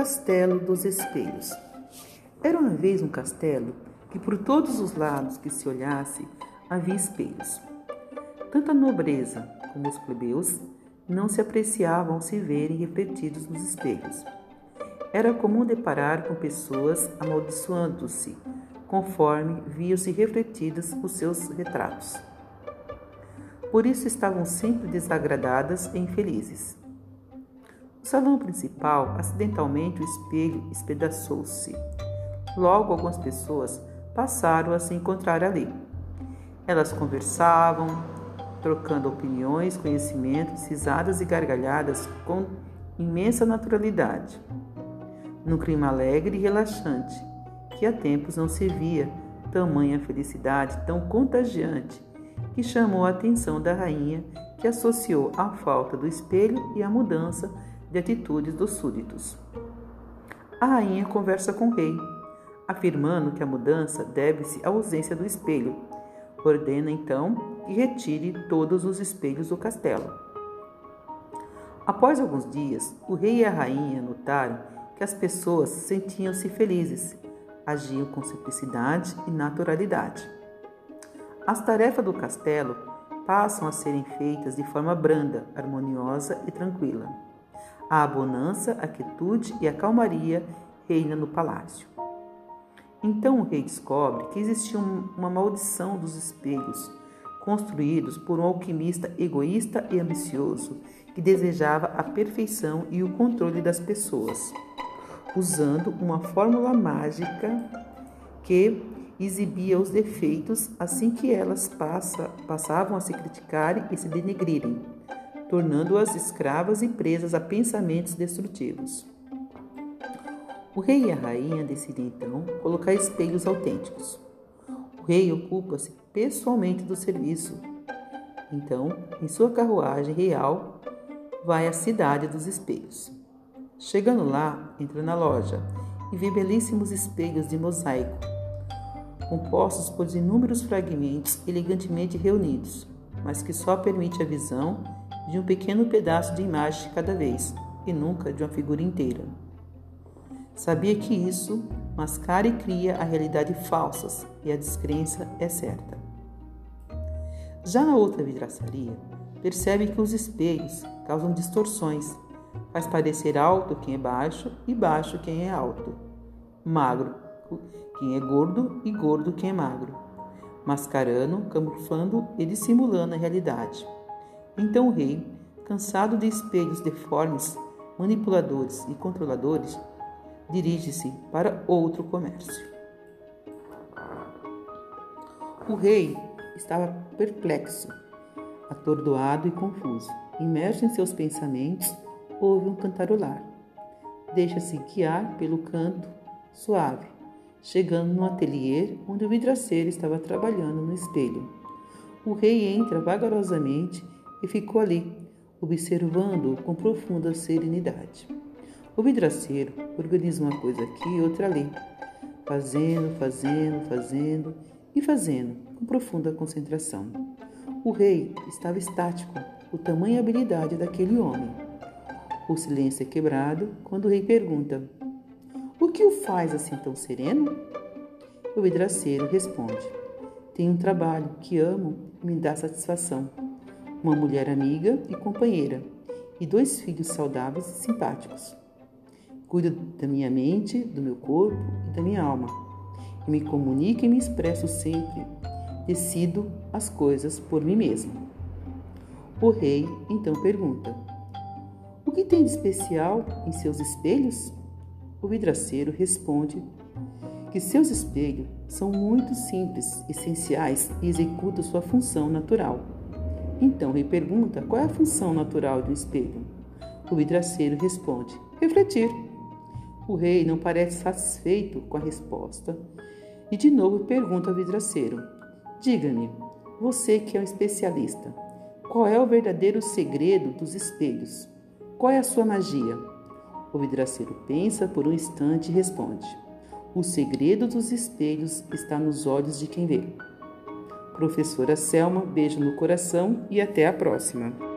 Castelo dos Espelhos. Era uma vez um castelo que por todos os lados que se olhasse havia espelhos. Tanto a nobreza como os plebeus não se apreciavam se verem refletidos nos espelhos. Era comum deparar com pessoas amaldiçoando-se, conforme viam-se refletidos os seus retratos. Por isso estavam sempre desagradadas e infelizes. No salão principal, acidentalmente o espelho espedaçou-se. Logo, algumas pessoas passaram a se encontrar ali. Elas conversavam, trocando opiniões, conhecimentos, risadas e gargalhadas com imensa naturalidade. Num clima alegre e relaxante, que há tempos não se via tamanha felicidade tão contagiante que chamou a atenção da rainha, que associou a falta do espelho e a mudança de atitudes dos súditos. A rainha conversa com o rei, afirmando que a mudança deve-se à ausência do espelho. Ordena então que retire todos os espelhos do castelo. Após alguns dias, o rei e a rainha notaram que as pessoas sentiam-se felizes, agiam com simplicidade e naturalidade. As tarefas do castelo passam a serem feitas de forma branda, harmoniosa e tranquila. A bonança, a quietude e a calmaria reina no palácio. Então o rei descobre que existia uma maldição dos espelhos, construídos por um alquimista egoísta e ambicioso que desejava a perfeição e o controle das pessoas, usando uma fórmula mágica que exibia os defeitos assim que elas passa, passavam a se criticarem e se denegrirem tornando-as escravas e presas a pensamentos destrutivos. O rei e a rainha decidem então colocar espelhos autênticos. O rei ocupa-se pessoalmente do serviço. Então, em sua carruagem real, vai à cidade dos espelhos. Chegando lá, entra na loja e vê belíssimos espelhos de mosaico, compostos por inúmeros fragmentos elegantemente reunidos, mas que só permite a visão de um pequeno pedaço de imagem cada vez e nunca de uma figura inteira. Sabia que isso mascara e cria a realidade falsas e a descrença é certa. Já na outra vidraçaria, percebe que os espelhos causam distorções, faz parecer alto quem é baixo e baixo quem é alto, magro quem é gordo e gordo quem é magro, mascarando, camuflando e dissimulando a realidade. Então o rei, cansado de espelhos deformes, manipuladores e controladores, dirige-se para outro comércio. O rei estava perplexo, atordoado e confuso. Imerso em seus pensamentos, ouve um cantarolar. Deixa-se guiar pelo canto suave, chegando no ateliê onde o vidraceiro estava trabalhando no espelho. O rei entra vagarosamente e ficou ali, observando-o com profunda serenidade. O vidraceiro organiza uma coisa aqui e outra ali, fazendo, fazendo, fazendo e fazendo, com profunda concentração. O rei estava estático, o tamanho e habilidade daquele homem. O silêncio é quebrado quando o rei pergunta: O que o faz assim tão sereno? O vidraceiro responde: Tenho um trabalho que amo e me dá satisfação uma mulher amiga e companheira, e dois filhos saudáveis e simpáticos. Cuido da minha mente, do meu corpo e da minha alma. E me comunico e me expresso sempre. Decido as coisas por mim mesmo. O rei então pergunta: O que tem de especial em seus espelhos? O vidraceiro responde que seus espelhos são muito simples, essenciais e executam sua função natural então ele pergunta qual é a função natural um espelho. O vidraceiro responde: refletir. O rei não parece satisfeito com a resposta e de novo pergunta ao vidraceiro: Diga-me, você que é um especialista, qual é o verdadeiro segredo dos espelhos? Qual é a sua magia? O vidraceiro pensa por um instante e responde: O segredo dos espelhos está nos olhos de quem vê. Professora Selma, beijo no coração e até a próxima.